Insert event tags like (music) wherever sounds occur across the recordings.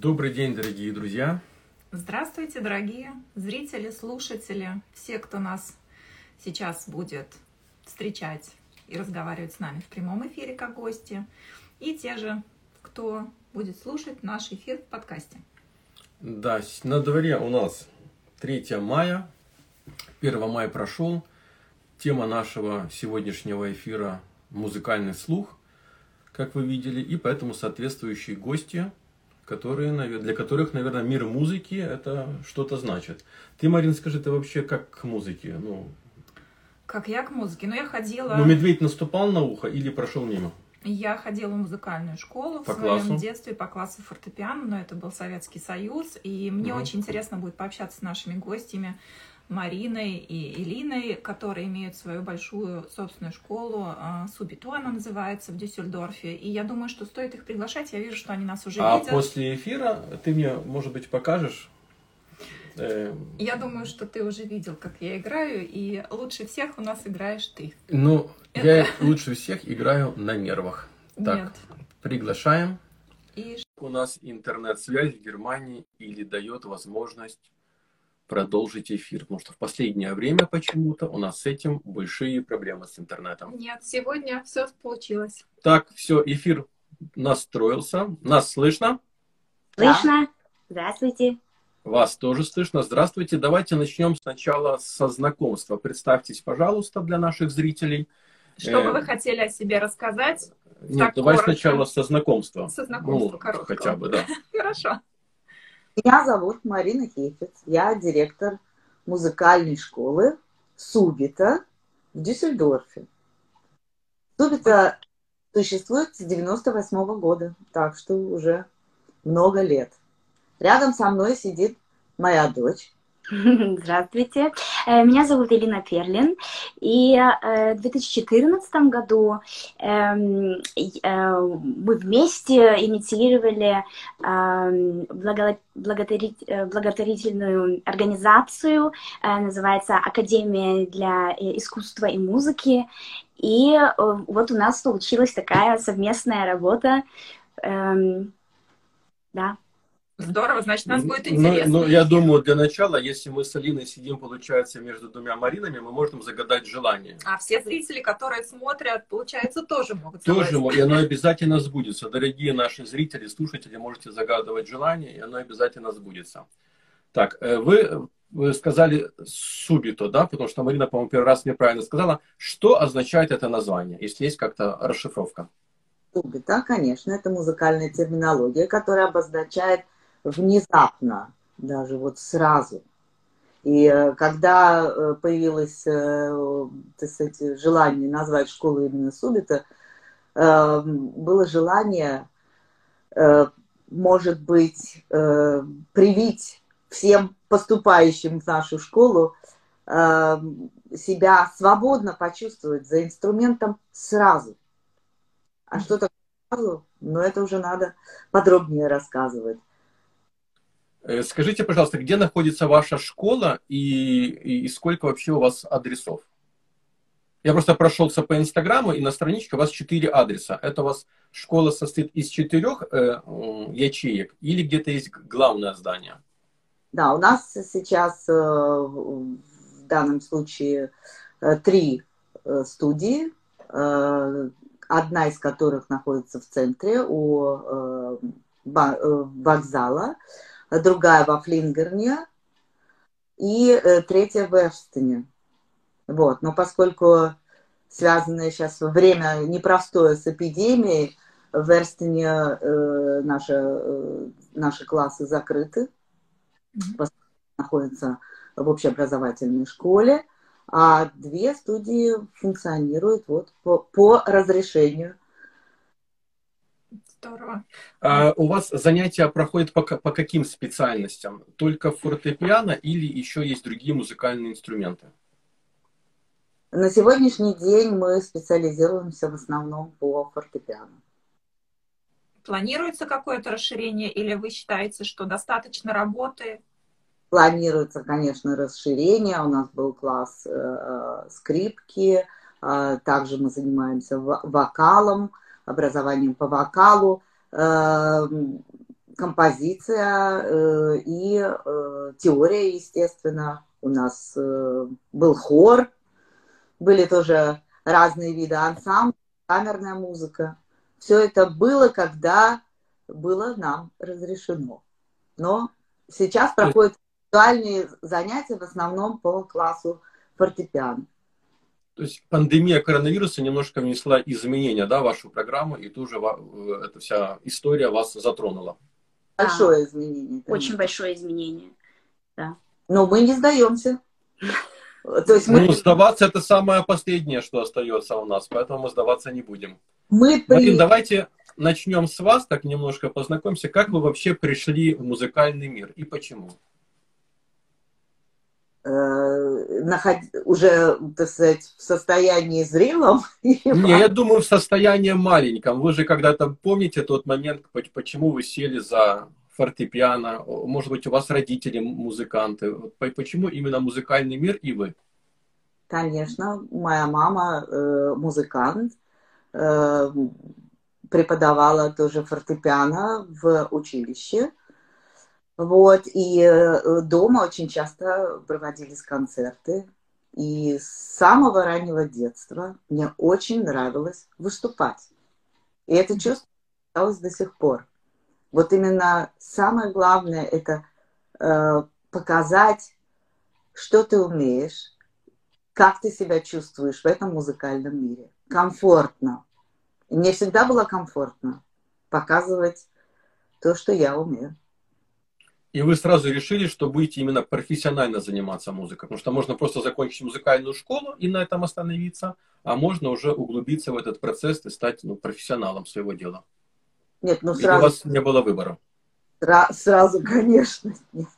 Добрый день, дорогие друзья! Здравствуйте, дорогие зрители, слушатели, все, кто нас сейчас будет встречать и разговаривать с нами в прямом эфире как гости, и те же, кто будет слушать наш эфир в подкасте. Да, на дворе у нас 3 мая, 1 мая прошел. Тема нашего сегодняшнего эфира – музыкальный слух, как вы видели, и поэтому соответствующие гости, которые, для которых, наверное, мир музыки – это что-то значит. Ты, Марин, скажи, ты вообще как к музыке? Ну, как я к музыке? Ну, я ходила... Ну, медведь наступал на ухо или прошел мимо? Я ходила в музыкальную школу по в своем классу? детстве по классу фортепиано, но это был Советский Союз, и мне Мгм. очень интересно будет пообщаться с нашими гостями Мариной и Элиной, которые имеют свою большую собственную школу, а, Субито она называется, в Дюссельдорфе, и я думаю, что стоит их приглашать, я вижу, что они нас уже А видят. после эфира ты мне, может быть, покажешь? Э, Я думаю, что ты уже видел, как я играю, и лучше всех у нас играешь ты. ну, я лучше всех играю на нервах. Так. Нет. Приглашаем. И У нас интернет-связь в Германии или дает возможность продолжить эфир, потому что в последнее время почему-то у нас с этим большие проблемы с интернетом. нет, сегодня все получилось. Так, все, эфир настроился. Нас слышно? Слышно? Здравствуйте. Вас тоже слышно. Здравствуйте. Давайте начнем сначала со знакомства. Представьтесь, пожалуйста, для наших зрителей. Что Э, бы вы хотели о себе рассказать? Нет, Так, давай коротко. сначала со знакомства. Со знакомства Ну, короткого. хотя бы, да. (laughs) Хорошо. Меня зовут Марина Хефец. Я директор музыкальной школы Субита в Дюссельдорфе. Субита существует с 98 года, так что уже много лет. Рядом со мной сидит моя дочь. (laughs) Здравствуйте. Э, Меня зовут Элина Перлин. И э, в 2014 году эм, э, мы вместе инициировали эм, благотворительную организацию, называется Академия для искусства и музыки. И вот у нас получилась такая совместная работа. Эм, Да. Здорово, значит, нас будет Ну, интересно. ну, я думаю, для начала, если мы с Алиной сидим, получается, между двумя Маринами, мы можем загадать желание. А все зрители, которые смотрят, получается, тоже могут Тоже, и оно обязательно сбудется. Дорогие наши зрители, слушатели, можете загадывать желание, и оно обязательно сбудется. Так, э, вы, вы сказали субито, да, потому что Марина, по-моему, первый раз неправильно сказала. Что означает это название, если есть как-то расшифровка? Субита, конечно, это музыкальная терминология, которая обозначает внезапно, даже вот сразу. И э, когда э, появилось э, так сказать, желание назвать школу именно Субита, э, было желание, может быть, привить всем поступающим в нашу школу э, себя свободно почувствовать за инструментом сразу. А что такое сразу? Ну, это уже надо подробнее рассказывать. Э, Скажите, пожалуйста, где находится ваша школа и, и, сколько вообще у вас адресов? Я просто прошелся по Инстаграму, и на страничке у вас четыре адреса. Это у вас школа состоит из четырех э, ячеек или где-то есть главное здание? Да, у нас сейчас э, в данном случае э, три э, студии, э, одна из которых находится в центре у э, ба- э, вокзала, другая во Флингерне и э, третья в Эштоне. Вот. Но поскольку связанное сейчас время непростое с эпидемией, в Эрстоне э, наши, э, наши классы закрыты, Мгм. находятся в общеобразовательной школе, а две студии функционируют вот по, по разрешению. Здорово. А у вас занятия проходят по, по каким специальностям? Только фортепиано или еще есть другие музыкальные инструменты? На сегодняшний день мы специализируемся в основном по фортепиано. Планируется какое-то расширение или вы считаете, что достаточно работы? Планируется, конечно, расширение. У нас был класс э, скрипки, э, также мы занимаемся во- вокалом, образованием по вокалу. Э, композиция э, и э, теория, естественно. У нас э, был хор, были тоже разные виды ансамбля, камерная музыка. Все это было, когда было нам разрешено. Но сейчас проходят индивидуальные занятия в основном по классу фортепиано. То есть пандемия коронавируса немножко внесла изменения да, в вашу программу, и тоже э, эта вся история вас затронула. Большое изменение. Конечно. Очень большое изменение, да. Но мы не сдаемся. (laughs) То есть мы... Ну, сдаваться это самое последнее, что остается у нас, поэтому мы сдаваться не будем. Мы при... Марин, давайте начнем с вас, так немножко познакомимся. Как вы вообще пришли в музыкальный мир и почему? Э, наход... уже, так сказать, в состоянии зрелом? (laughs) Не, я думаю, в состоянии маленьком. Вы же когда-то помните тот момент, почему вы сели за фортепиано? Может быть, у вас родители музыканты. Почему именно музыкальный мир и вы? Конечно, моя мама э, музыкант, э, преподавала тоже фортепиано в училище. Вот, и э, дома очень часто проводились концерты. И с самого раннего детства мне очень нравилось выступать. И это чувство осталось до сих пор. Вот именно самое главное это э, показать, что ты умеешь, как ты себя чувствуешь в этом музыкальном мире. Комфортно. И мне всегда было комфортно показывать то, что я умею. И вы сразу решили, что будете именно профессионально заниматься музыкой. Потому что можно просто закончить музыкальную школу и на этом остановиться, а можно уже углубиться в этот процесс и стать ну, профессионалом своего дела. Нет, ну сразу... Или у вас не было выбора? Сразу, конечно, нет.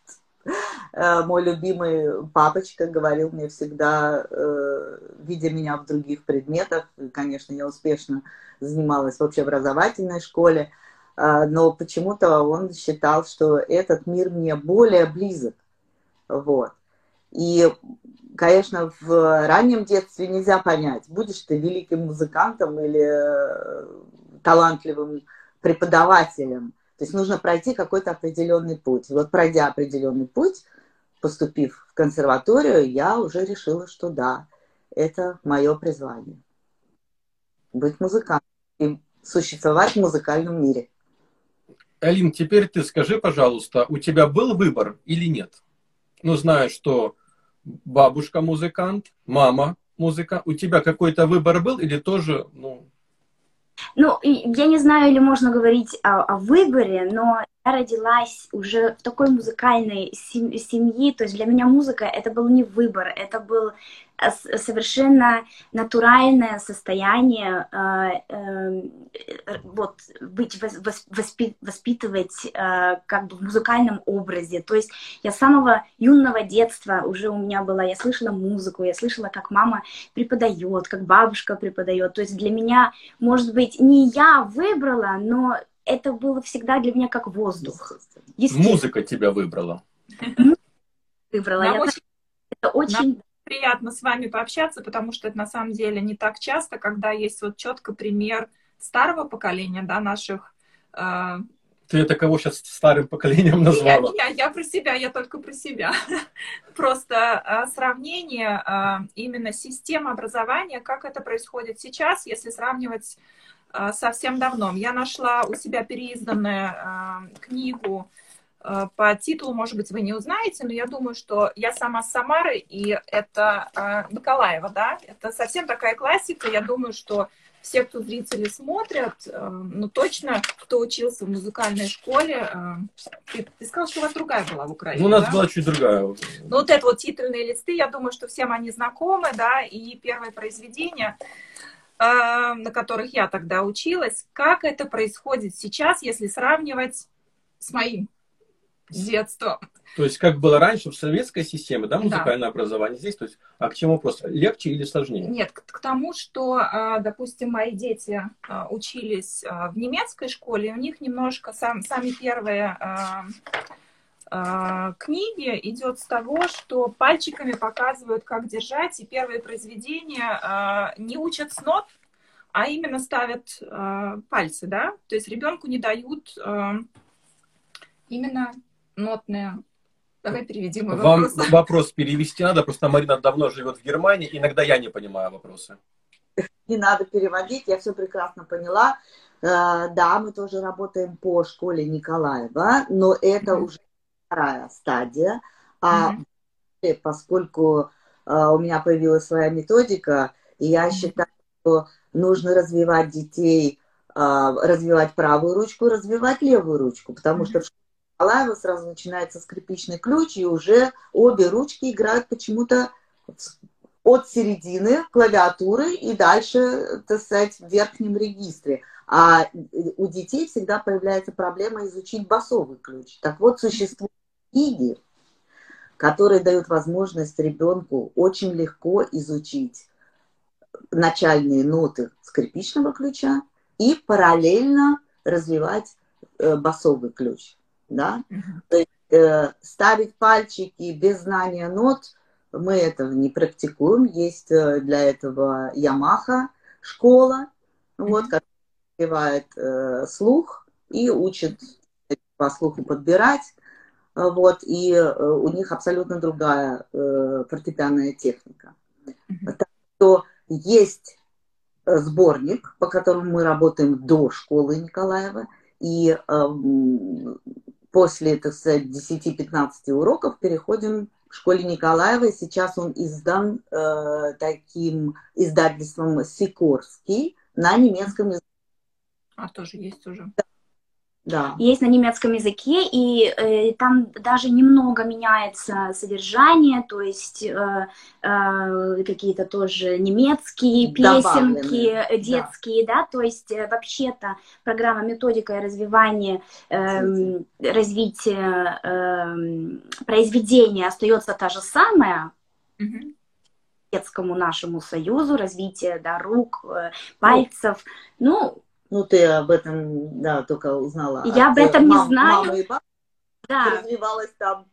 Э, мой любимый папочка говорил мне всегда, э, видя меня в других предметах, конечно, я успешно занималась в общеобразовательной школе, но почему-то он считал, что этот мир мне более близок. Вот. И, конечно, в раннем детстве нельзя понять, будешь ты великим музыкантом или талантливым преподавателем. То есть нужно пройти какой-то определенный путь. И вот пройдя определенный путь, поступив в консерваторию, я уже решила, что да, это мое призвание. Быть музыкантом и существовать в музыкальном мире. Алин, теперь ты скажи, пожалуйста, у тебя был выбор или нет? Ну, знаю, что бабушка музыкант, мама музыка. У тебя какой-то выбор был или тоже, ну, ну, я не знаю, или можно говорить о, о выборе, но я родилась уже в такой музыкальной семье, то есть для меня музыка это был не выбор, это был совершенно натуральное состояние э, э, вот быть воспи, воспитывать как бы в музыкальном образе то есть я с самого юного детства уже у меня была я слышала музыку я слышала как мама преподает как бабушка преподает то есть для меня может быть не я выбрала но это было всегда для меня как воздух. Музыка тебя выбрала. Выбрала. Нам очень, это очень приятно с вами пообщаться, потому что это на самом деле не так часто, когда есть вот четко пример старого поколения, да, наших э... ты это кого сейчас старым поколением назвала? Я, я, я про себя, я только про себя. (laughs) Просто э, сравнение э, именно систем образования, как это происходит сейчас, если сравнивать а, совсем давно. Я нашла у себя переизданную э, книгу э, по титулу, может быть, вы не узнаете, но я думаю, что я сама с Самары, и это э, Николаева, да, это совсем такая классика, я думаю, что все, кто зрители смотрят, э, ну, точно, кто учился в музыкальной школе, э, ты, ты сказал, что у вас другая была в Украине, Ну, у нас да? была чуть другая. Ну, вот это вот титульные листы, я думаю, что всем они знакомы, да, и первое произведение – на которых я тогда училась, как это происходит сейчас, если сравнивать с моим детством. То есть, как было раньше в советской системе, да, музыкальное да. образование здесь, то есть, а к чему просто, легче или сложнее? Нет, к, к тому, что, а, допустим, мои дети а, учились в немецкой школе, у них немножко сам, сами первые книги идет с того, что пальчиками показывают, как держать, и первые произведения не учат с нот, а именно ставят пальцы, да, то есть ребенку не дают Именно нотные. Давай переведем мой Вам вопрос. вопрос перевести надо, просто Марина давно живет в Германии, иногда я не понимаю вопросы. Не надо переводить, я все прекрасно поняла. Э, Да, мы тоже работаем по школе Николаева, но это Мгм. уже вторая стадия. А Мгм. поскольку э, у меня появилась своя методика, и я Мгм. считаю, что нужно развивать детей, э, развивать правую ручку, развивать левую ручку, потому Мгм. что в школе Николаева сразу начинается скрипичный ключ, и уже обе ручки играют почему-то от середины клавиатуры и дальше, так сказать, в верхнем регистре. А у детей всегда появляется проблема изучить басовый ключ. Так вот, существуют книги, которые дают возможность ребенку очень легко изучить начальные ноты скрипичного ключа и параллельно развивать э, басовый ключ. Да? Мгм. Э, ставить пальчики без знания нот мы этого не практикуем. Есть э, для этого Ямаха школа, вот, Мгм. которая развивает э, слух и учит по слуху подбирать. Вот, и э, у них абсолютно другая э, фортепианная техника. Мгм. То есть э, сборник, по которому мы работаем до школы Николаева, и э, м, после, так сказать, 10-15 уроков переходим к школе Николаева, сейчас он издан э, таким издательством Сикорский на немецком языке. А, тоже есть уже. Да. Есть на немецком языке, и э, там даже немного меняется содержание, то есть э, э, какие-то тоже немецкие Добавленные, песенки да. э, детские, да, то есть э, вообще-то программа методика и развивание эм, развития эм, произведения остается та же самая, Мгм. детскому нашему союзу, развитие да, рук, э, пальцев, ну, Ну, ты об этом, да, только узнала. Я об этом э, не мам- знаю. Мамы и бабушки да, развивалась там.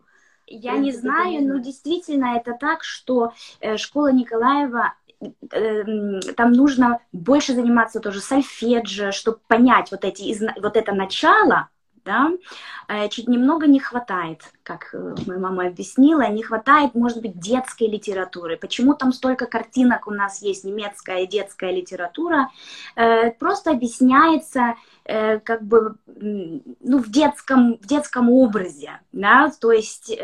Я не знаю, но действительно это так, что э, школа Николаева, э, м, там нужно больше заниматься тоже сольфеджио, чтобы понять вот, эти, вот это начало, да, Э, чуть немного не хватает, как э, моя мама объяснила, не хватает, может быть, детской литературы. Почему там столько картинок у нас есть, немецкая и детская литература? Э, Просто объясняется как бы ну, в, детском, в детском образе, да, то есть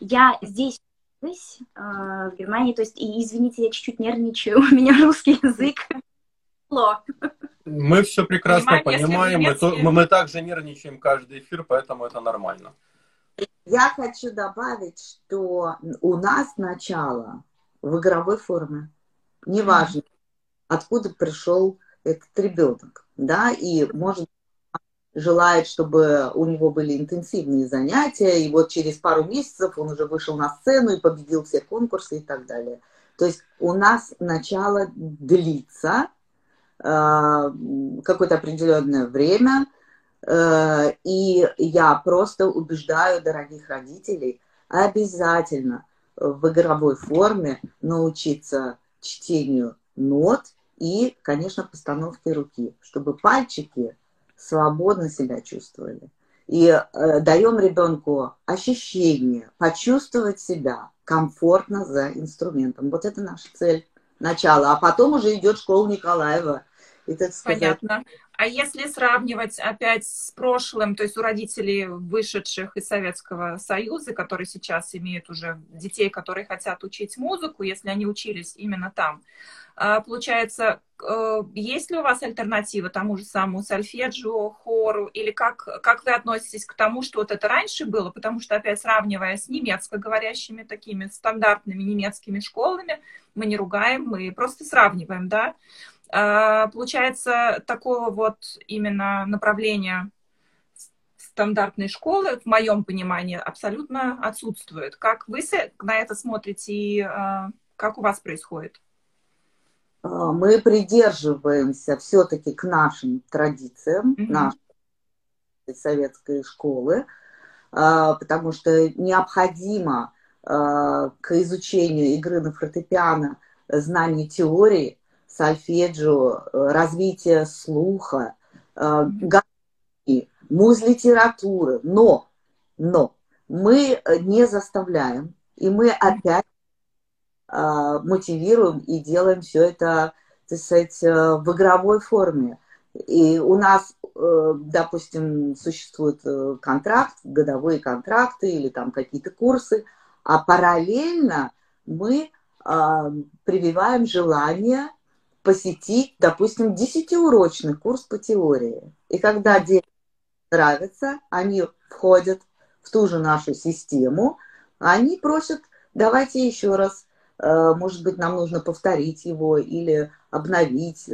я здесь в Германии, то есть, и, извините, я чуть-чуть нервничаю, (laughs) у меня русский язык. Тяжело. Мы все прекрасно Понимаем, если понимаем, мы, то- мы, мы также нервничаем каждый эфир, поэтому это нормально. Я хочу добавить, что у нас начало в игровой форме. Неважно, откуда пришел этот ребенок, да, и может желает, чтобы у него были интенсивные занятия, и вот через пару месяцев он уже вышел на сцену и победил все конкурсы и так далее. То есть у нас начало длится какое-то определенное время, э, и я просто убеждаю дорогих родителей обязательно в игровой форме научиться чтению нот и, конечно, постановке руки, чтобы пальчики свободно себя чувствовали. И э, даем ребенку ощущение, почувствовать себя комфортно за инструментом. Вот это наша цель, начало. А потом уже идет школа Николаева. И, так сказать, Понятно. А если сравнивать опять с прошлым, то есть у родителей, вышедших из Советского Союза, которые сейчас имеют уже детей, которые хотят учить музыку, если они учились именно там, а, получается, э, есть ли у вас альтернатива тому же самому сольфеджио, хору, или как, как вы относитесь к тому, что вот это раньше было, потому что, опять сравнивая с немецкоговорящими такими стандартными немецкими школами, мы не ругаем, мы просто сравниваем, да, получается, такого вот именно направления стандартной школы, в моем понимании, абсолютно отсутствует. Как вы на это смотрите и а, как у вас происходит? А, мы придерживаемся все-таки к нашим традициям, Мгм. нашей советской школы, а, потому что необходимо а, к изучению игры на фортепиано знание теории, сольфеджио, э, развитие слуха, а, гармонии, муз-литературы. Но Но мы не заставляем, и мы опять э, мотивируем и делаем все это, так сказать, в игровой форме. И у нас, э, допустим, существует э, контракт, годовые контракты или там какие-то курсы, а параллельно мы прививаем желание посетить, допустим, десятиурочный курс по теории. И когда детям нравится, они входят в ту же нашу систему, они просят, давайте еще раз, э, может быть, нам нужно повторить его или обновить,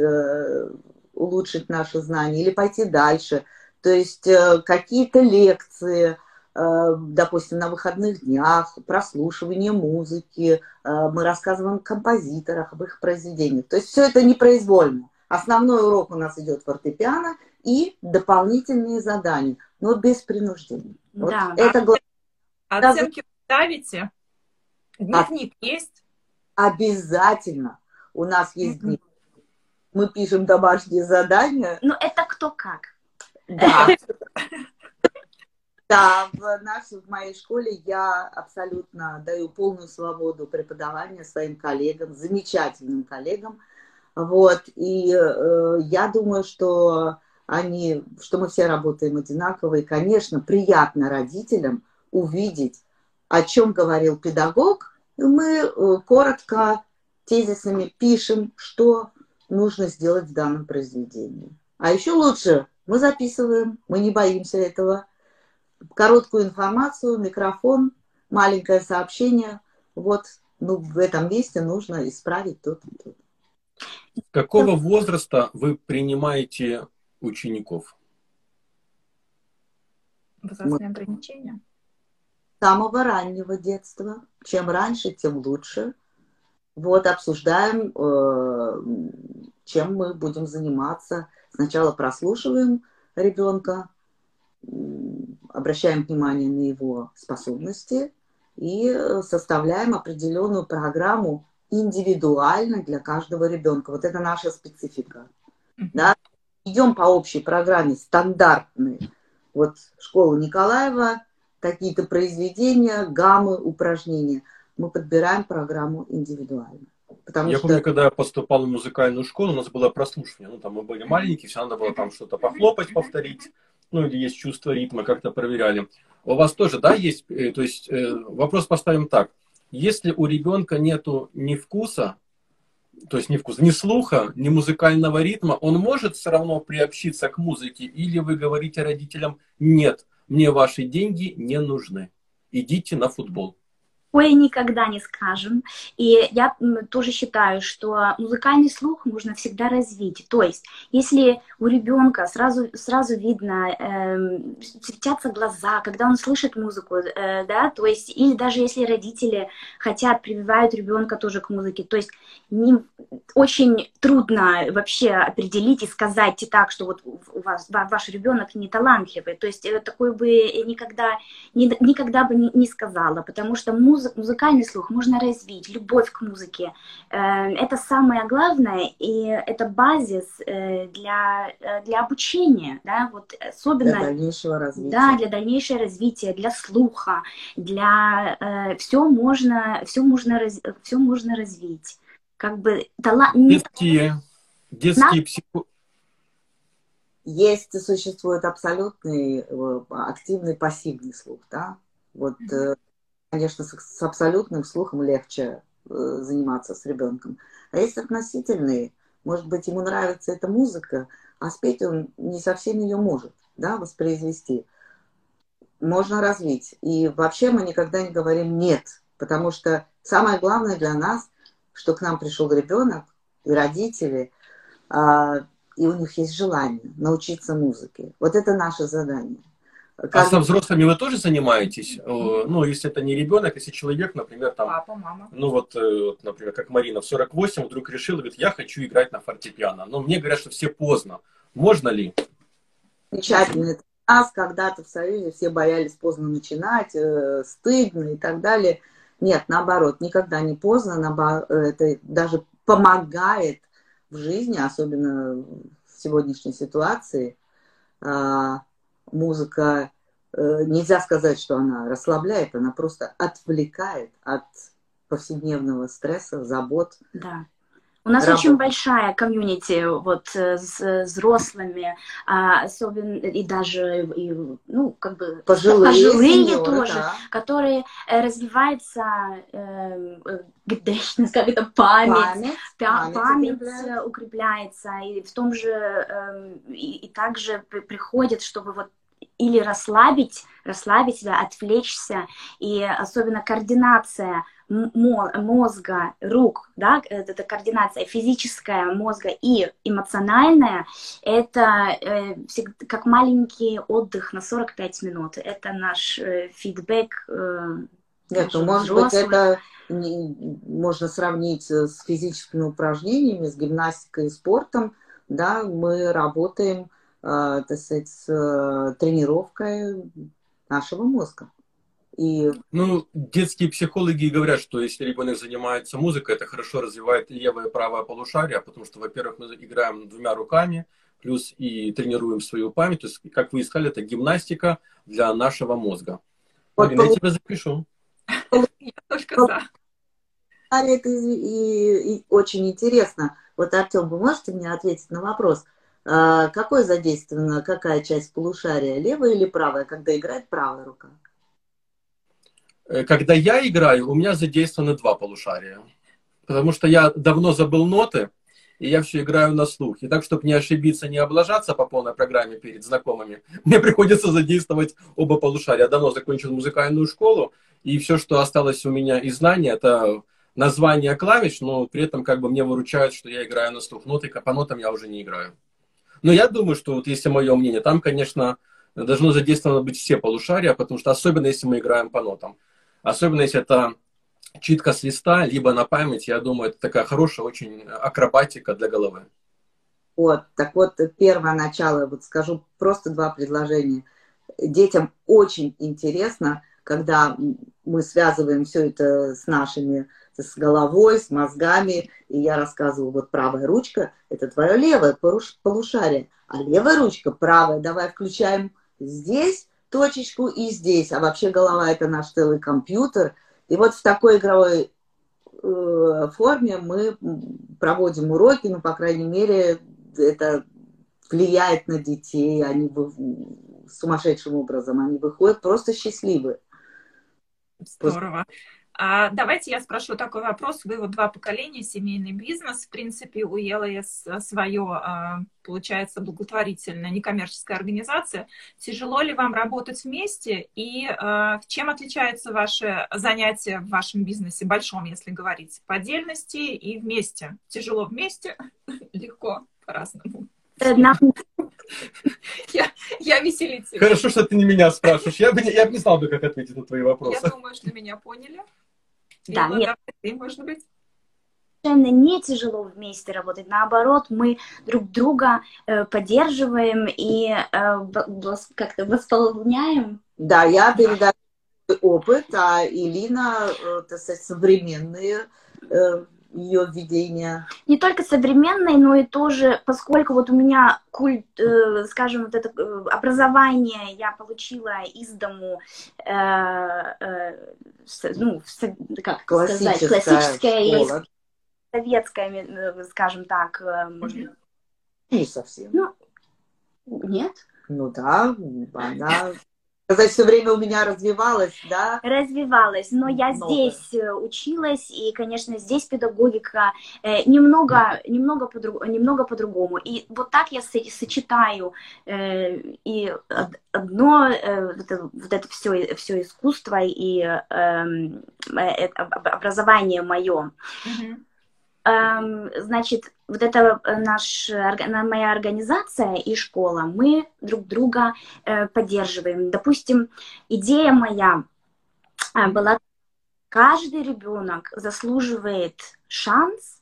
улучшить наши знания или пойти дальше. То есть э, какие-то лекции, э, допустим, на выходных днях, прослушивание музыки, э, мы рассказываем о композиторах, об их произведениях. То есть все это непроизвольно. Основной урок у нас идет фортепиано и дополнительные задания, но без принуждения. Вот да. это главное. Оценки ставите? Дневник а... есть? Обязательно. У нас есть дневник мы пишем домашние задания. Ну, это кто как. Да. (laughs) Да, в, нашей, в моей школе я абсолютно даю полную свободу преподавания своим коллегам, замечательным коллегам. Вот, и э, я думаю, что они, что мы все работаем одинаково, и, конечно, приятно родителям увидеть, о чем говорил педагог, и мы э, коротко тезисами пишем, что нужно сделать в данном произведении. А еще лучше мы записываем, мы не боимся этого. Короткую информацию, микрофон, маленькое сообщение. Вот ну, в этом месте нужно исправить то-то, то Какого возраста вы принимаете учеников? Возрастные ограничения? самого раннего детства. Чем раньше, тем лучше. Вот, обсуждаем, э, чем мы будем заниматься. Сначала прослушиваем ребенка, обращаем внимание на его способности и составляем определенную программу индивидуально для каждого ребенка. Вот это наша специфика. Да? Идем по общей программе стандартной. Вот школа Николаева, какие-то произведения, гаммы, упражнения – мы подбираем программу индивидуально. Потому я что... помню, когда я поступал в музыкальную школу, у нас было прослушивание. Ну, там мы были маленькие, все надо было там что-то похлопать, повторить. Ну, или есть чувство ритма, как-то проверяли. У вас тоже, да, есть, э, то есть э, вопрос поставим так. Если у ребенка нету ни вкуса, то есть ни вкуса, ни слуха, ни музыкального ритма, он может все равно приобщиться к музыке? Или вы говорите родителям, нет, мне ваши деньги не нужны, идите на футбол? Ой, никогда не скажем. И я тоже считаю, что музыкальный слух можно всегда развить. То есть, если у ребенка сразу, сразу видно, э, светятся глаза, когда он слышит музыку, э, да, то есть, или даже если родители хотят, прививают ребенка тоже к музыке, то есть, не, очень трудно вообще определить и сказать так, что вот у вас, ваш ребенок не талантливый. То есть, э, такой бы никогда, ни, никогда бы не, не сказала, потому что музыка музык, музыкальный слух можно развить, любовь к музыке. Э, это самое главное, и это базис э, для, э, для обучения, да, вот особенно... Для дальнейшего развития. Да, для дальнейшего развития, для слуха, для... Все можно, все можно, раз, все можно развить. Как бы талант... Детские, детские психо... Есть, существует абсолютный активный пассивный слух, да, вот mm-hmm конечно, с, абсолютным слухом легче э, заниматься с ребенком. А есть относительные. Может быть, ему нравится эта музыка, а спеть он не совсем ее может да, воспроизвести. Можно развить. И вообще мы никогда не говорим «нет», потому что самое главное для нас, что к нам пришел ребенок и родители, э, и у них есть желание научиться музыке. Вот это наше задание. Как... А со взрослыми вы тоже занимаетесь? Mm-hmm. Ну, если это не ребенок, если человек, например, там... Папа, мама. Ну, вот, э, например, как Марина в 48 вдруг решила, говорит, я хочу играть на фортепиано. Но мне говорят, что все поздно. Можно ли? Замечательно. Это нас когда-то в Союзе все боялись поздно начинать, э, стыдно и так далее. Нет, наоборот, никогда не поздно. Это даже помогает в жизни, особенно в сегодняшней ситуации. А, музыка э, нельзя сказать, что она расслабляет, она просто отвлекает от повседневного стресса, забот. Да. У нас работа. очень большая комьюнити вот э, с взрослыми, а, особенно и даже и, ну как бы пожилые, пожилые сеньоры, тоже, да. которые э, развиваются э, как это память, память, память укрепляется. укрепляется и в том же э, и, и также приходит, чтобы вот или расслабить, расслабить себя, отвлечься, и особенно координация мозга, рук, да, это координация физическая мозга и эмоциональная, это э, как маленький отдых на 45 минут. Это наш э, фидбэк. Э, Нет, ну, может взрослых. быть, это не, можно сравнить с физическими упражнениями, с гимнастикой и спортом. Да, мы работаем, э, так сказать, с э, тренировкой нашего мозга. И... Ну, детские психологи говорят, что если ребенок занимается музыкой, это хорошо развивает левое и правое полушарие, потому что, во-первых, мы играем двумя руками, плюс и тренируем свою память. То есть, как вы искали, это гимнастика для нашего мозга. Вот, Марина, я тебя запишу. Я только за. Это и, и очень интересно. Вот, Артем, вы можете мне ответить на вопрос? А, какой задействована, какая часть полушария, левая или правая, когда играет правая рука? Э, когда я играю, у меня задействованы два полушария. Потому что я давно забыл ноты, и я все играю на слух. И так, чтобы не ошибиться, не облажаться по полной программе перед знакомыми, (laughs) мне приходится задействовать оба полушария. Я давно закончил музыкальную школу, и все, что осталось у меня из знаний, это название клавиш, но при этом как бы мне выручают, что я играю на слух. Ноты по нотам я уже не играю. Но я думаю, что вот если мое мнение, там, конечно, должно задействовано быть все полушария, потому что особенно если мы играем по нотам. Особенно если это читка с листа, либо на память, я думаю, это такая хорошая очень акробатика для головы. Вот, так вот, первое начало, вот скажу просто два предложения. Детям очень интересно, когда мы связываем все это с нашими, с головой, с мозгами, и я рассказываю, вот правая ручка, это твое левое полушарие, а левая ручка правая, давай включаем здесь, точечку и здесь. А вообще голова это наш целый компьютер. И вот в такой игровой э, форме мы проводим уроки, ну, по крайней мере, это влияет на детей, они вы, сумасшедшим образом, они выходят просто счастливы. Здорово. Давайте я спрошу такой вопрос. Вы вот два поколения, семейный бизнес. В принципе, у ЕЛС свое, а, получается, благотворительная, некоммерческая организация. Тяжело ли вам работать вместе? И а, чем отличаются ваши занятия в вашем бизнесе, большом, если говорить, по отдельности и вместе? Тяжело вместе, (laughs) легко по-разному. (laughs) Я, я веселитель. Хорошо, что ты не меня спрашиваешь. Я бы не, я бы не знал бы, как ответить на твои вопросы. Я думаю, что меня поняли. Да, Либо нет. Ты, может быть? совершенно не тяжело вместе работать. Наоборот, мы друг друга э, поддерживаем и э, как-то восполняем. Да, я передаю опыт, а Илина, э, так сказать, современные э, ее видения. Не только современной, но и тоже, поскольку вот у меня культ, э, скажем, вот это э, образование я получила из дому, э, э, ну, как сказать, классическое, школа. советское, э, скажем так, э, может Не совсем. Ну, нет. Ну да, она сказать, все время у меня развивалась, да? Развивалась, но я Много. здесь э, училась, и, конечно, здесь педагогика э, немного, немного, по немного по-другому. И вот так я сочетаю э, и одно, э, вот это, вот это все, все искусство и эм, э, образование мое. Mm-hmm. Значит, вот это э, наш, моя организация и школа, мы друг друга э, поддерживаем. Допустим, идея моя э, была, каждый ребенок заслуживает шанс,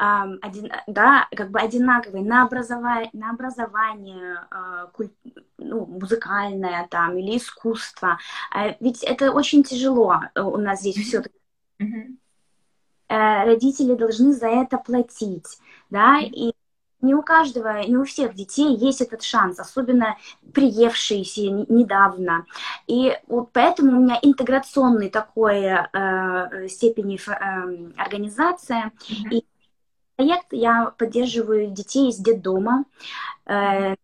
один, да, как бы одинаковый на образование, на образование куль, ну, музыкальное там или искусство. Ведь это очень тяжело у нас здесь все-таки. Mm-hmm родители должны за это платить, да, и не у каждого, не у всех детей есть этот шанс, особенно приевшиеся недавно. И вот поэтому у меня интеграционный такой э, степени э, организация. Mm-hmm. И проект я поддерживаю детей из детдома, э,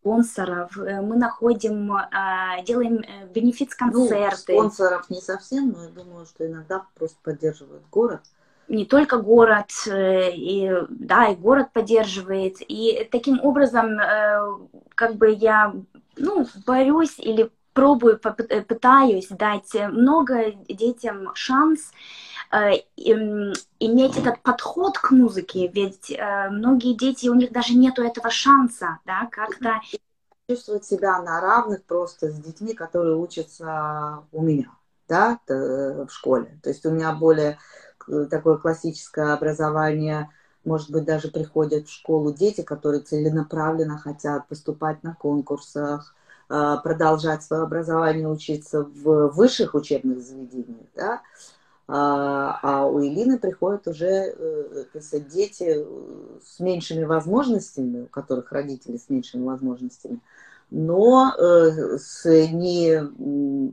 спонсоров. Э, мы находим, э, делаем э, бенефис-концерты. Ну, спонсоров не совсем, но я думаю, что иногда просто поддерживают город не только город, и, да, и город поддерживает. И таким образом, как бы я, ну, борюсь или пробую, пытаюсь дать много детям шанс иметь этот подход к музыке, ведь многие дети, у них даже нету этого шанса, да, как-то чувствовать себя на равных просто с детьми, которые учатся у меня, да, в школе. То есть у меня более такое классическое образование, может быть, даже приходят в школу дети, которые целенаправленно хотят поступать на конкурсах, продолжать свое образование, учиться в высших учебных заведениях, да, а, а у Илины приходят уже э, сказать, дети с меньшими возможностями, у которых родители с меньшими возможностями, но э, с не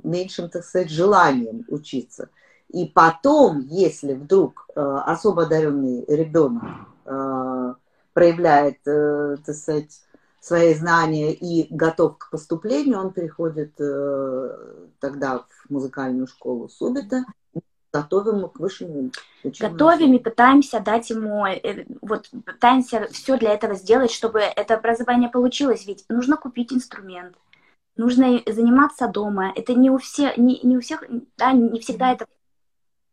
меньшим, так сказать, желанием учиться. И потом, если вдруг э, особо одаренный ребенок э, проявляет, э, так сказать, свои знания и готов к поступлению, он переходит э, тогда в музыкальную школу Субита, готовим к высшему учебному. Готовим и пытаемся дать ему, э, вот пытаемся все для этого сделать, чтобы это образование получилось, ведь нужно купить инструмент, нужно заниматься дома. Это не у всех, не, не у всех, да, не всегда это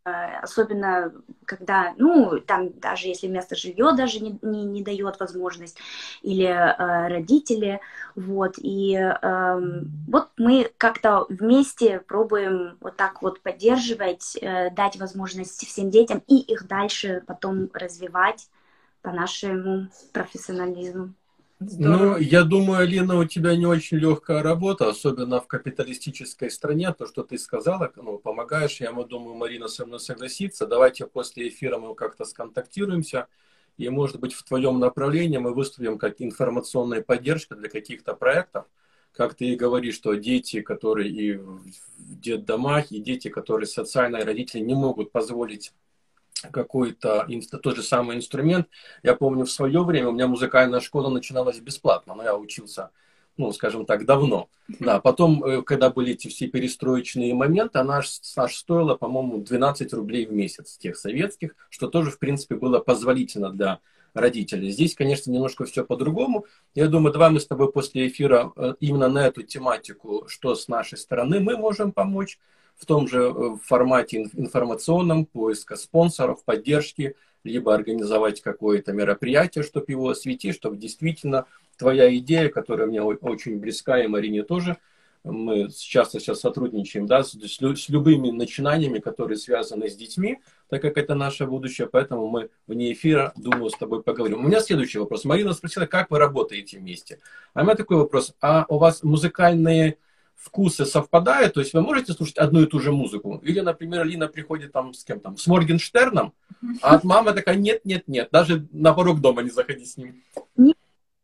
особенно когда, ну, там даже если место жилье даже не, не, не дает возможность, или э, родители, вот, и э, вот мы как-то вместе пробуем вот так вот поддерживать, э, дать возможность всем детям и их дальше потом развивать по нашему профессионализму. Ну, я думаю, Алина, у тебя не очень легкая работа, особенно в капиталистической стране. То, что ты сказала, ну, помогаешь, я думаю, Марина со мной согласится. Давайте после эфира мы как-то сконтактируемся. И, может быть, в твоем направлении мы выступим как информационная поддержка для каких-то проектов. Как ты и говоришь, что дети, которые и в детдомах, и дети, которые социальные родители не могут позволить какой-то тот же самый инструмент. Я помню, в свое время у меня музыкальная школа начиналась бесплатно, но я учился, ну, скажем так, давно. Да, потом, э, когда были эти все перестроечные моменты, она аж стоила, по-моему, 12 рублей в месяц тех советских, что тоже, в принципе, было позволительно для родителей. Здесь, конечно, немножко все по-другому. Я думаю, давай мы с тобой после эфира э, именно на эту тематику, что с нашей стороны мы можем помочь, в том же э, формате информационном, поиска спонсоров, поддержки, либо организовать какое-то мероприятие, чтобы его осветить, чтобы действительно твоя идея, которая мне очень близка, и Марине тоже, мы часто сейчас сотрудничаем да, с, с любыми начинаниями, которые связаны с детьми, так как это наше будущее, поэтому мы вне эфира, думаю, с тобой поговорим. У меня следующий вопрос. Марина спросила, как вы работаете вместе? А у меня такой вопрос. А у вас музыкальные вкусы совпадают, то есть вы можете слушать одну и ту же музыку. Или, например, Лина приходит там с кем там, с Моргенштерном, а от мамы такая, нет, нет, нет, даже на порог дома не заходи с ним.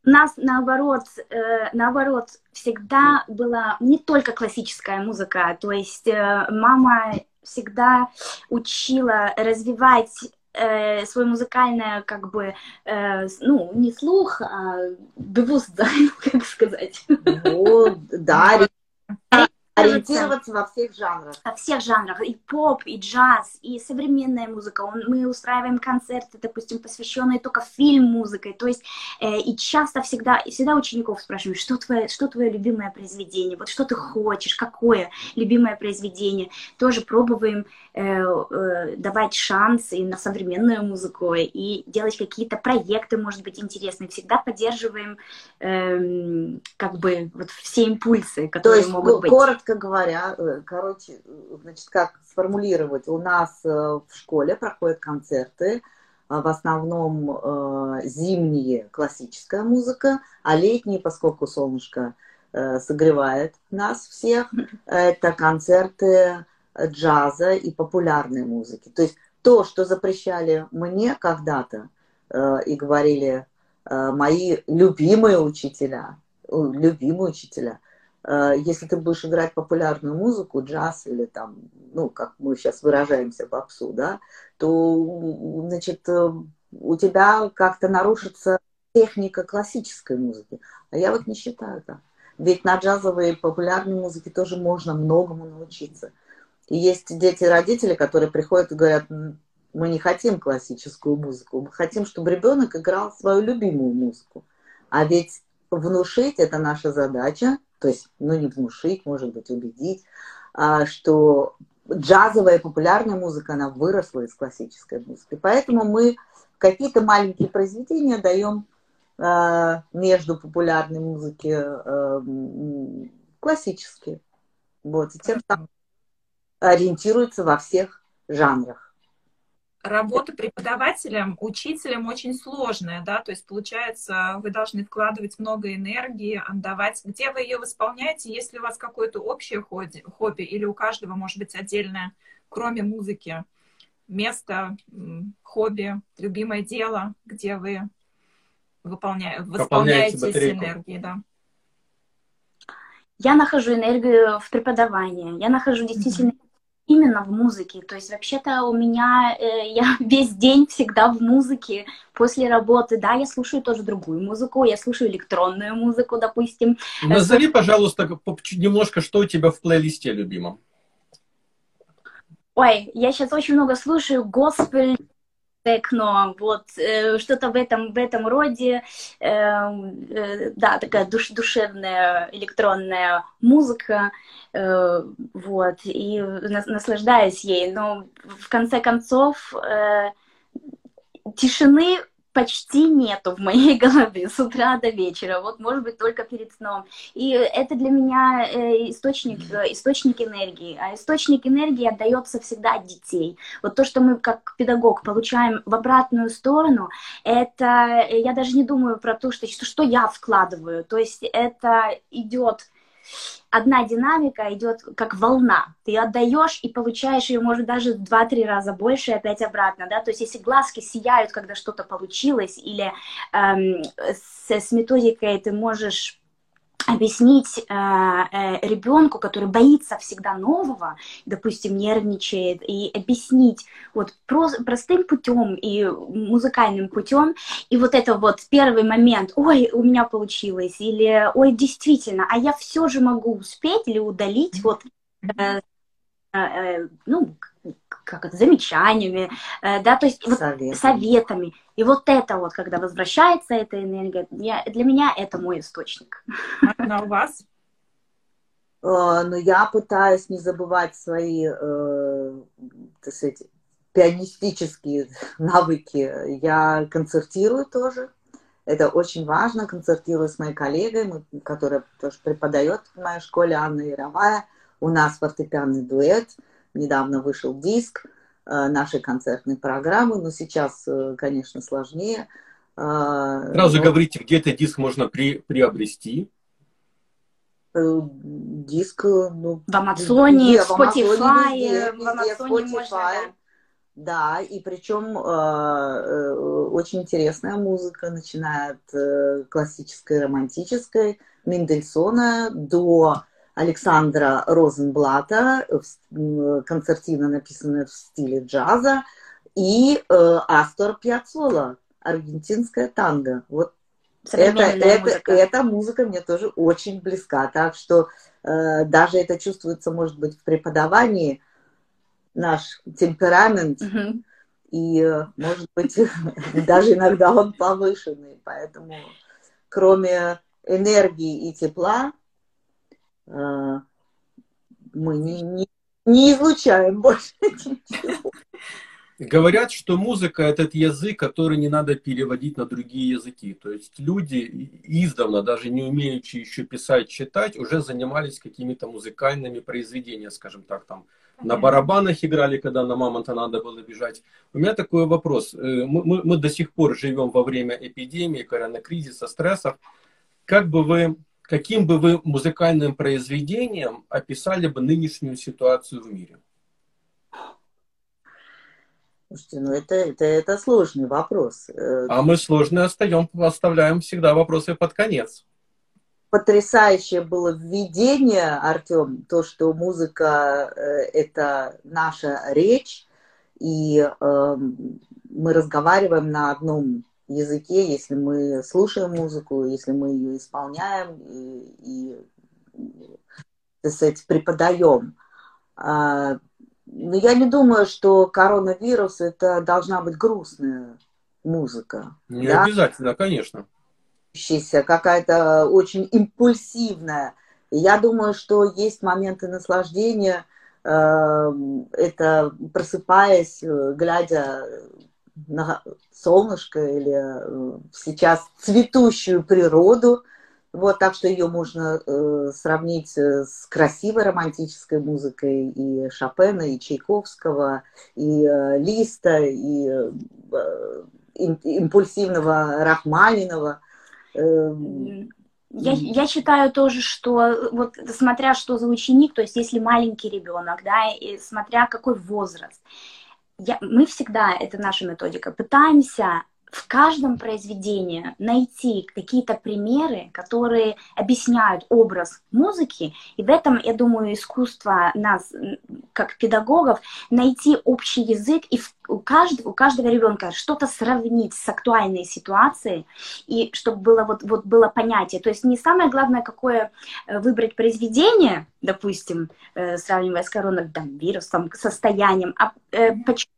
У нас наоборот, э, наоборот, всегда была не только классическая музыка, то есть э, мама всегда учила развивать э, свой музыкальное, как бы, э, ну, не слух, а bewusstsein, (laughs) как сказать. Ну, да, Uh, Ориентироваться во всех жанрах. Во всех жанрах. И поп, и джаз, и современная музыка. Мы устраиваем концерты, допустим, посвященные только фильм-музыкой. То есть, э, и часто всегда, и всегда учеников спрашивают, что твое, что твое любимое произведение? Вот что ты хочешь, какое любимое произведение? Тоже пробуем э, э, давать шанс и на современную музыку, и делать какие-то проекты, может быть, интересные. Всегда поддерживаем э, как бы вот все импульсы, которые То есть, могут быть. коротко коротко говоря, э, короче, значит, как сформулировать, у нас э, в школе проходят концерты, а в основном э, зимние классическая музыка, а летние, поскольку солнышко согревает нас всех, это концерты джаза и популярной музыки. То есть то, что запрещали мне когда-то и говорили, э, мои любимые учителя, любимые учителя. Э, если ты будешь играть популярную музыку, джаз или там, ну, как мы сейчас выражаемся, попсу, да, то, значит, у тебя как-то нарушится техника классической музыки. А я вот не считаю так. Ведь на джазовой популярной музыке тоже можно многому научиться. И есть дети-родители, которые приходят и говорят, мы не хотим классическую музыку, мы хотим, чтобы ребенок играл свою любимую музыку. А ведь внушить это наша задача, то есть, ну не внушить, может быть, убедить, а, что джазовая популярная музыка, она выросла из классической музыки. Поэтому мы какие-то маленькие произведения даем а, между популярной музыки а, классические. Вот, и тем самым ориентируются во всех жанрах работа преподавателем, учителем очень сложная, да, то есть получается, вы должны вкладывать много энергии, отдавать. Где вы ее восполняете, если у вас какое-то общее хобби или у каждого может быть отдельное, кроме музыки, место, хобби, любимое дело, где вы выполня... восполняете эти энергии, да. Я нахожу энергию в преподавании. Я нахожу действительно mm-hmm именно в музыке. То есть вообще-то у меня, э, (laughs) я весь день всегда в музыке после работы. Да, я слушаю тоже другую музыку, я слушаю электронную музыку, допустим. Назови, пожалуйста, немножко, что у тебя в плейлисте любимом. Ой, я сейчас очень много слушаю госпель, техно, вот э, что-то в этом в этом роде, э, э, да, такая душ, душевная электронная музыка, э, вот и на, наслаждаюсь ей, но в конце концов э, тишины почти нету в моей (laughs) голове с утра до вечера, вот может быть только перед сном. И это для меня э, источник, э, источник энергии, а источник энергии отдается всегда от детей. Вот то, что мы как педагог получаем в обратную сторону, это э, я даже не думаю про то, что, что я вкладываю, то есть это идет одна динамика идет как волна. Ты отдаешь и получаешь ее, может, даже 2-3 раза больше и опять обратно, да, то есть если глазки сияют, когда что-то получилось, или эм, с, с методикой ты можешь объяснить э, э, ребенку, который боится всегда нового, допустим, нервничает, и объяснить вот про, простым путем и музыкальным путем, и вот это вот первый момент, ой, у меня получилось, или ой, действительно, а я все же могу успеть или удалить вот э, э, э ну, как это, замечаниями, э, да, то есть вот советами. И вот это вот, когда возвращается эта энергия, я, для меня это мой источник. А у вас? Э, ну, я пытаюсь не забывать свои, э, так сказать, пианистические (laughs) навыки. Я концертирую тоже. Это очень важно. Концертирую с моей коллегой, которая тоже преподает в моей школе, Анна Яровая. У нас фортепианный дуэт – недавно вышел диск нашей концертной программы, но сейчас, э, конечно, сложнее. Э, Сразу но... говорите, где этот диск можно при, приобрести? Диск, ну... В Амазоне, в Spotify, в Амазоне можно, да. и причем э, очень интересная музыка, начиная от э, классической, романтической, Мендельсона до Александра Розенблата, концертина, написанная в стиле джаза, и э, Астор Пьяцола, аргентинская танго. Вот это, это, музыка. эта музыка мне тоже очень близка, так что э, даже это чувствуется, может быть, в преподавании, наш темперамент, угу. и, э, может быть, (laughs) даже иногда он повышенный, поэтому кроме энергии и тепла, мы не, не, не излучаем больше (laughs) ничего. Говорят, что музыка этот язык, который не надо переводить на другие языки. То есть люди издавна, даже не умеющие еще писать, читать, уже занимались какими-то музыкальными произведениями, скажем так, там на барабанах играли, когда на мамонта надо было бежать. У меня такой вопрос. Э, мы, мы, мы до сих пор живем во время эпидемии, коронакризиса, стрессов. Как бы вы каким бы вы музыкальным произведением описали бы нынешнюю ситуацию в мире? Слушайте, ну это, это, это сложный вопрос. Э, а мы сложные остаем, оставляем всегда вопросы под конец. Потрясающее было введение, Артем, то, что музыка э, – это наша речь, и э, мы разговариваем на одном языке, если мы слушаем музыку, если мы ее исполняем и, и так сказать, преподаем. А, но я не думаю, что коронавирус это должна быть грустная музыка. Не да? обязательно, конечно. Какая-то очень импульсивная. Я думаю, что есть моменты наслаждения, э, это просыпаясь, э, глядя на солнышко или э, сейчас цветущую природу, вот, так что ее можно э, сравнить э, с красивой романтической музыкой и Шопена, и Чайковского, и э, Листа, и э, импульсивного Рахманинова. Э, я, я считаю тоже, что вот смотря что за ученик, то есть если маленький ребенок, да, и смотря какой возраст, я, мы всегда, это наша методика, пытаемся в каждом произведении найти какие-то примеры, которые объясняют образ музыки, и в этом, я думаю, искусство нас, как педагогов, найти общий язык и у каждого, у каждого ребенка что-то сравнить с актуальной ситуацией, и чтобы было, вот, вот было понятие. То есть не самое главное, какое э, выбрать произведение, допустим, э, сравнивая с коронавирусом, состоянием, а э, почему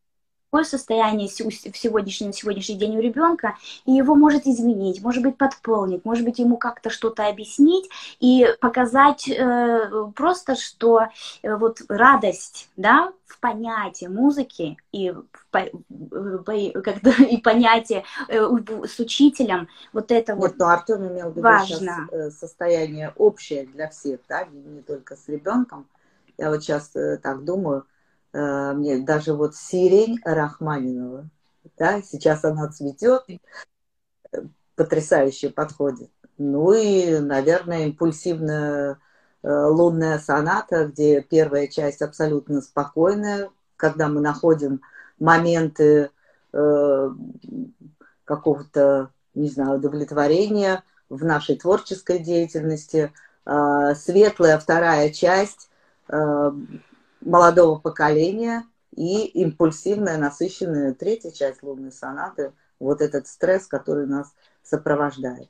какое состояние в сегодняшний, на сегодняшний день у ребенка, и его может изменить, может быть, подполнить, может быть, ему как-то что-то объяснить и показать э, просто, что э, вот радость, да, в понятии музыки и, в, когда, (laughs) и понятие э, с учителем, вот это вот но Артем имел в виду важно. сейчас э, состояние общее для всех, да, не только с ребенком. Я вот сейчас э, так думаю, мне даже вот сирень Рахманинова, да, сейчас она цветет, потрясающе подходит. Ну и, наверное, импульсивная э, лунная соната, где первая часть абсолютно спокойная, когда мы находим моменты э, какого-то, не знаю, удовлетворения в нашей творческой деятельности. Э, светлая вторая часть э, молодого поколения и импульсивная, насыщенная третья часть лунной сонаты, вот этот стресс, который нас сопровождает.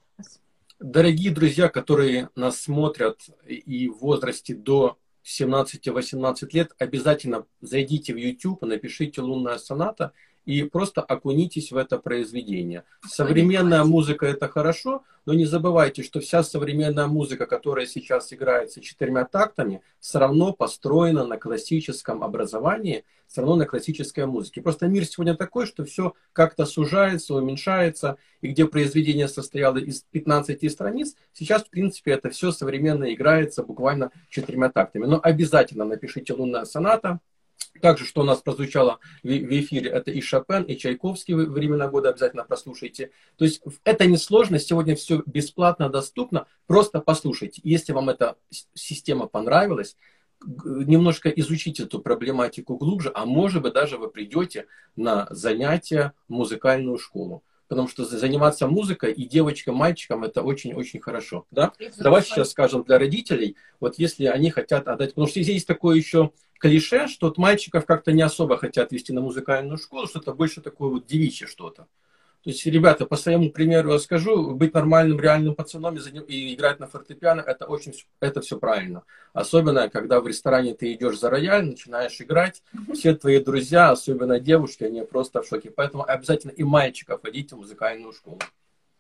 Дорогие друзья, которые нас смотрят и в возрасте до 17-18 лет, обязательно зайдите в YouTube, напишите «Лунная соната», и просто окунитесь в это произведение. Современная музыка это хорошо, но не забывайте, что вся современная музыка, которая сейчас играется четырьмя тактами, все равно построена на классическом образовании, все равно на классической музыке. Просто мир сегодня такой, что все как-то сужается, уменьшается, и где произведение состояло из 15 страниц, сейчас, в принципе, это все современно играется буквально четырьмя тактами. Но обязательно напишите «Лунная соната», также, что у нас прозвучало в эфире, это и Шопен, и Чайковский времена года обязательно прослушайте. То есть это не сложно, сегодня все бесплатно доступно, просто послушайте. Если вам эта система понравилась, немножко изучите эту проблематику глубже, а может быть даже вы придете на занятия в музыкальную школу. Потому что заниматься музыкой и девочкам, мальчикам это очень-очень хорошо. Да? Давай сейчас скажем для родителей, вот если они хотят отдать, потому что здесь есть такое еще клише, что от мальчиков как-то не особо хотят вести на музыкальную школу, что-то больше такое вот девичье что-то. То есть, ребята, по своему примеру я скажу, быть нормальным реальным пацаном и играть на фортепиано, это очень, это все правильно. Особенно, когда в ресторане ты идешь за рояль, начинаешь играть, все твои друзья, особенно девушки, они просто в шоке. Поэтому обязательно и мальчиков водите в музыкальную школу.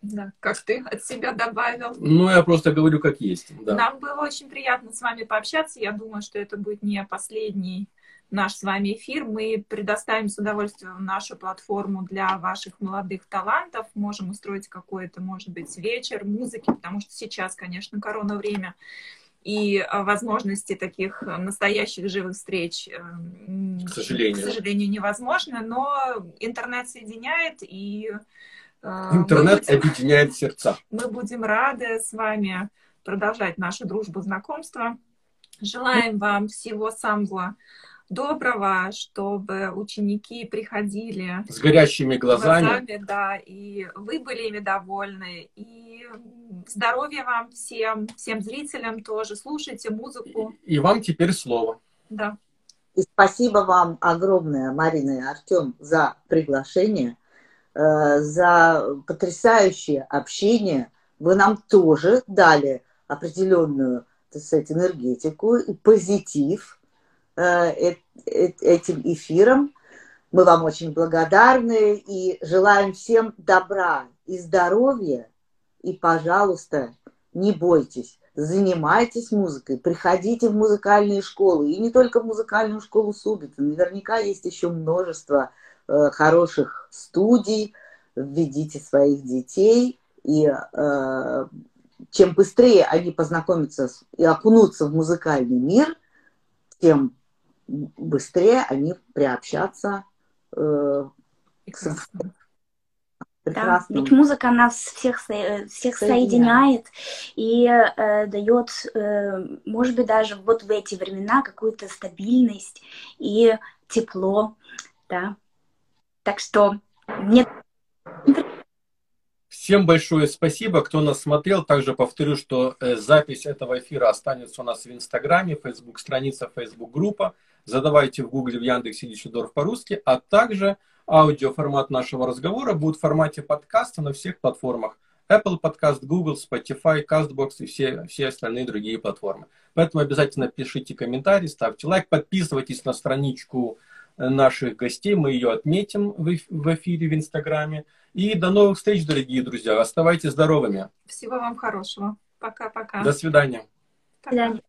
Да, как ты от себя добавил. Ну, я просто говорю, как есть. Да. Нам было очень приятно с вами пообщаться. Я думаю, что это будет не последний наш с вами эфир. Мы предоставим с удовольствием нашу платформу для ваших молодых талантов. Можем устроить какой-то, может быть, вечер музыки, потому что сейчас, конечно, корона время. И а, возможности таких настоящих живых встреч, к сожалению, к сожалению невозможно. Но интернет соединяет, и а, Интернет будем, объединяет сердца. Мы будем рады с вами продолжать нашу дружбу, знакомство. Желаем вам всего самого доброго, чтобы ученики приходили с горящими глазами. глазами, да, и вы были ими довольны, и здоровья вам всем, всем зрителям тоже, слушайте музыку, И вам теперь слово. да. И спасибо вам огромное, Марина и Артем, за приглашение, э, за потрясающее общение. Вы нам тоже дали определенную, так сказать, энергетику и позитив этим эфиром. Мы вам очень благодарны и желаем всем добра и здоровья. И, пожалуйста, не бойтесь, занимайтесь музыкой, приходите в музыкальные школы. И не только в музыкальную школу Субита. Наверняка есть еще множество э, хороших студий. Введите своих детей. И э, чем быстрее они познакомятся и окунутся в музыкальный мир, тем быстрее они приобщатся э, Прекрасно. Да, прекрасному. ведь музыка нас всех, всех Соединяет. соединяет и э, дает, э, может быть, даже вот в эти времена какую-то стабильность и тепло, да. Так что мне Всем большое спасибо, кто нас смотрел. Также повторю, что э, запись этого эфира останется у нас в Инстаграме, Facebook страница, Facebook группа. Задавайте в Гугле, в Яндексе Дичидорф по-русски, а также аудиоформат нашего разговора будет в формате подкаста на всех платформах. Apple Podcast, Google, Spotify, CastBox и все, все остальные другие платформы. Поэтому обязательно пишите комментарии, ставьте лайк, подписывайтесь на страничку э, наших гостей, мы ее отметим в эф- в эфире в Инстаграме. И до новых встреч, дорогие друзья. Оставайтесь здоровыми. Всего вам хорошего. Пока-пока. До свидания. Пока. свидания.